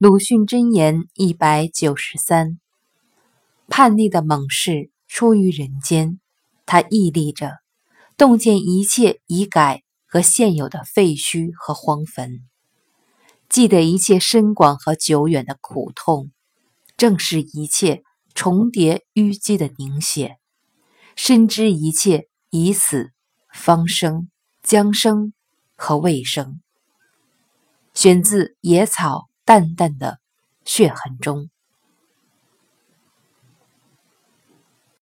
鲁迅箴言一百九十三：叛逆的猛士出于人间，他屹立着，洞见一切已改和现有的废墟和荒坟，记得一切深广和久远的苦痛，正是一切重叠淤积的凝血，深知一切已死、方生、将生和未生。选自《野草》。淡淡的血痕中。